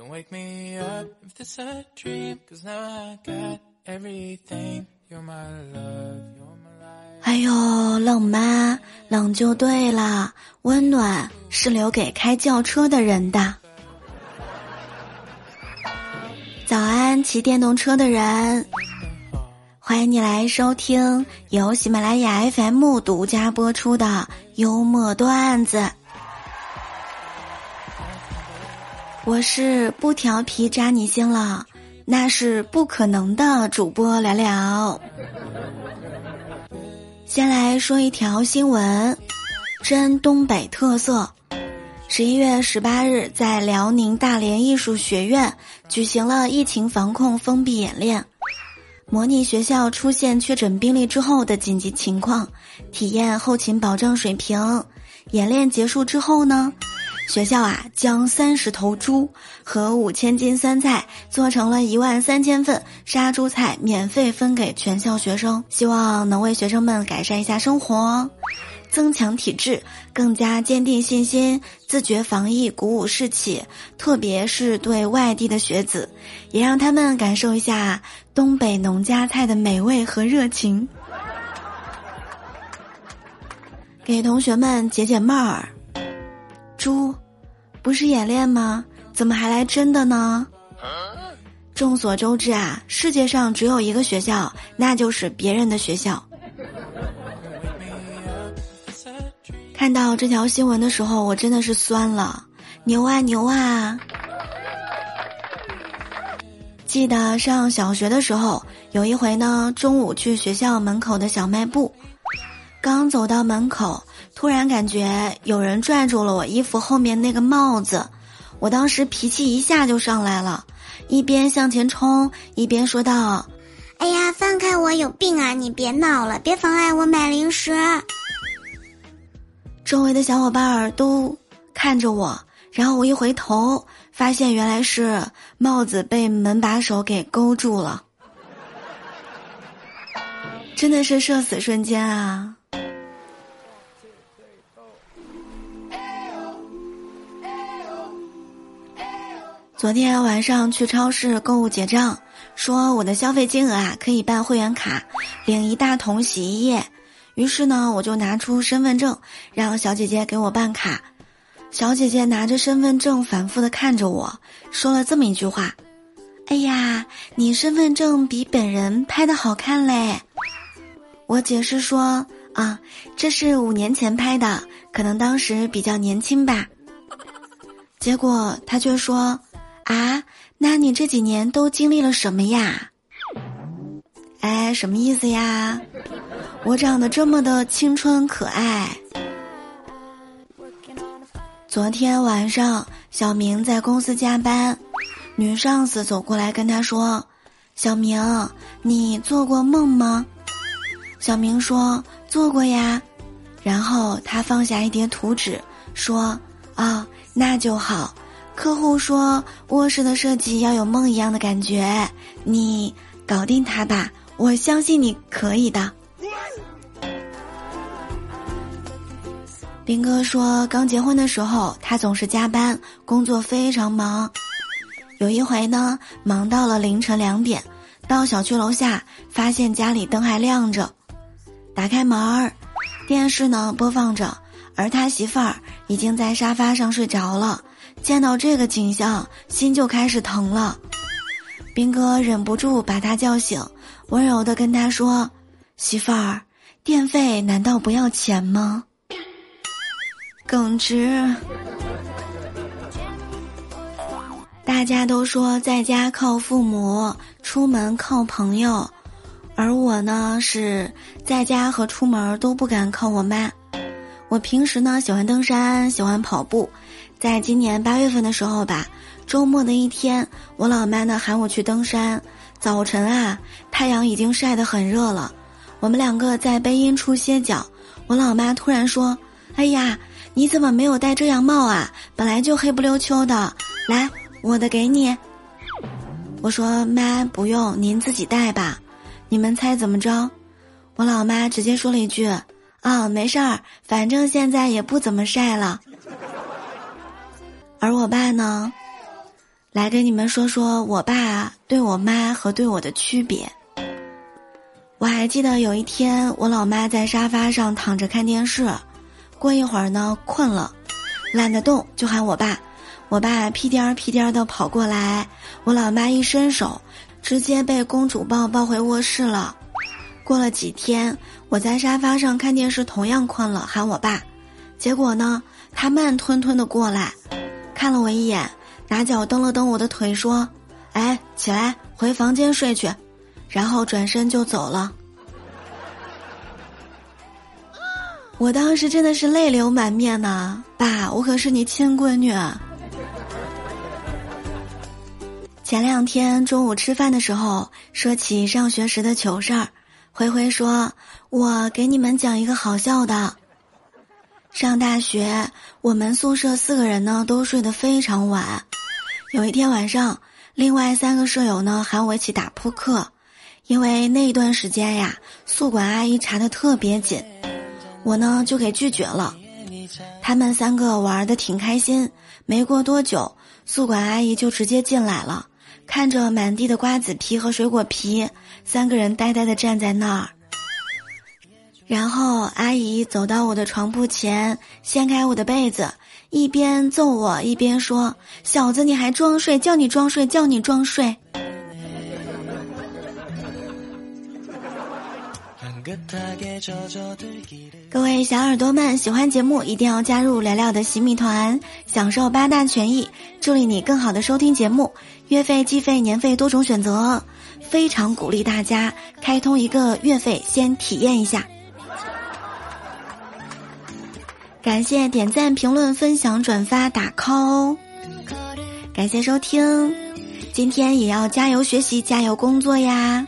don't wake me up if this a dream，cause i got everything you're my love，you're my love。哎呦，冷吗？冷就对了，温暖是留给开轿车的人的。早安，骑电动车的人。欢迎你来收听由喜马拉雅 FM 独家播出的幽默段子。我是不调皮扎你心了，那是不可能的。主播聊聊，先来说一条新闻，真东北特色。十一月十八日，在辽宁大连艺术学院举行了疫情防控封闭演练，模拟学校出现确诊病例之后的紧急情况，体验后勤保障水平。演练结束之后呢，学校啊将三十头猪和五千斤酸菜做成了一万三千份杀猪菜，免费分给全校学生，希望能为学生们改善一下生活。增强体质，更加坚定信心，自觉防疫，鼓舞士气。特别是对外地的学子，也让他们感受一下东北农家菜的美味和热情。给同学们解解闷儿。猪，不是演练吗？怎么还来真的呢？众所周知啊，世界上只有一个学校，那就是别人的学校。看到这条新闻的时候，我真的是酸了，牛啊牛啊！记得上小学的时候，有一回呢，中午去学校门口的小卖部，刚走到门口，突然感觉有人拽住了我衣服后面那个帽子，我当时脾气一下就上来了，一边向前冲，一边说道：“哎呀，放开我，有病啊！你别闹了，别妨碍我买零食。”周围的小伙伴儿都看着我，然后我一回头，发现原来是帽子被门把手给勾住了，真的是社死瞬间啊！昨天晚上去超市购物结账，说我的消费金额啊可以办会员卡，领一大桶洗衣液。于是呢，我就拿出身份证，让小姐姐给我办卡。小姐姐拿着身份证，反复的看着我，说了这么一句话：“哎呀，你身份证比本人拍的好看嘞。”我解释说：“啊，这是五年前拍的，可能当时比较年轻吧。”结果她却说：“，那你这几年都经历了什么呀？”哎，什么意思呀？我长得这么的青春可爱。昨天晚上，小明在公司加班，女上司走过来跟他说：“小明，你做过梦吗？”小明说：“做过呀。”然后他放下一叠图纸，说：“啊，那就好。客户说卧室的设计要有梦一样的感觉，你搞定他吧，我相信你可以的。”林哥说，刚结婚的时候，他总是加班，工作非常忙。有一回呢，忙到了凌晨两点，到小区楼下，发现家里灯还亮着，打开门儿，电视呢播放着，而他媳妇儿已经在沙发上睡着了。见到这个景象，心就开始疼了。兵哥忍不住把他叫醒，温柔的跟他说：“媳妇儿，电费难道不要钱吗？”耿直。大家都说在家靠父母，出门靠朋友，而我呢是在家和出门都不敢靠我妈。我平时呢喜欢登山，喜欢跑步。在今年八月份的时候吧，周末的一天，我老妈呢喊我去登山。早晨啊，太阳已经晒得很热了，我们两个在背阴处歇脚。我老妈突然说：“哎呀！”你怎么没有戴遮阳帽啊？本来就黑不溜秋的，来，我的给你。我说妈不用，您自己戴吧。你们猜怎么着？我老妈直接说了一句：“啊，没事儿，反正现在也不怎么晒了。”而我爸呢，来给你们说说我爸对我妈和对我的区别。我还记得有一天，我老妈在沙发上躺着看电视，过一会儿呢困了，懒得动就喊我爸，我爸屁颠儿屁颠儿的跑过来，我老妈一伸手，直接被公主抱抱回卧室了。过了几天，我在沙发上看电视，同样困了，喊我爸，结果呢，他慢吞吞的过来，看了我一眼，拿脚蹬了蹬我的腿，说：“哎，起来，回房间睡去。”然后转身就走了。我当时真的是泪流满面呐，爸，我可是你亲闺女。前两天中午吃饭的时候，说起上学时的糗事儿，灰灰说：“我给你们讲一个好笑的。上大学，我们宿舍四个人呢都睡得非常晚。有一天晚上，另外三个舍友呢喊我一起打扑克。”因为那一段时间呀，宿管阿姨查的特别紧，我呢就给拒绝了。他们三个玩的挺开心，没过多久，宿管阿姨就直接进来了，看着满地的瓜子皮和水果皮，三个人呆呆的站在那儿。然后阿姨走到我的床铺前，掀开我的被子，一边揍我一边说：“小子，你还装睡？叫你装睡，叫你装睡。”各位小耳朵们，喜欢节目一定要加入聊聊的洗米团，享受八大权益，助力你更好的收听节目。月费、季费、年费多种选择，非常鼓励大家开通一个月费，先体验一下。感谢点赞、评论、分享、转发、打 call，感谢收听，今天也要加油学习，加油工作呀！